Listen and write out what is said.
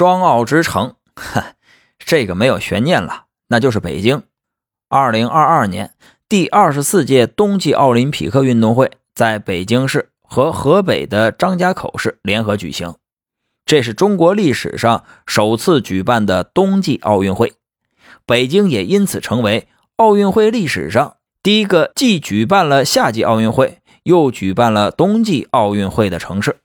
双奥之城，哈，这个没有悬念了，那就是北京。二零二二年第二十四届冬季奥林匹克运动会在北京市和河北的张家口市联合举行，这是中国历史上首次举办的冬季奥运会，北京也因此成为奥运会历史上第一个既举办了夏季奥运会又举办了冬季奥运会的城市。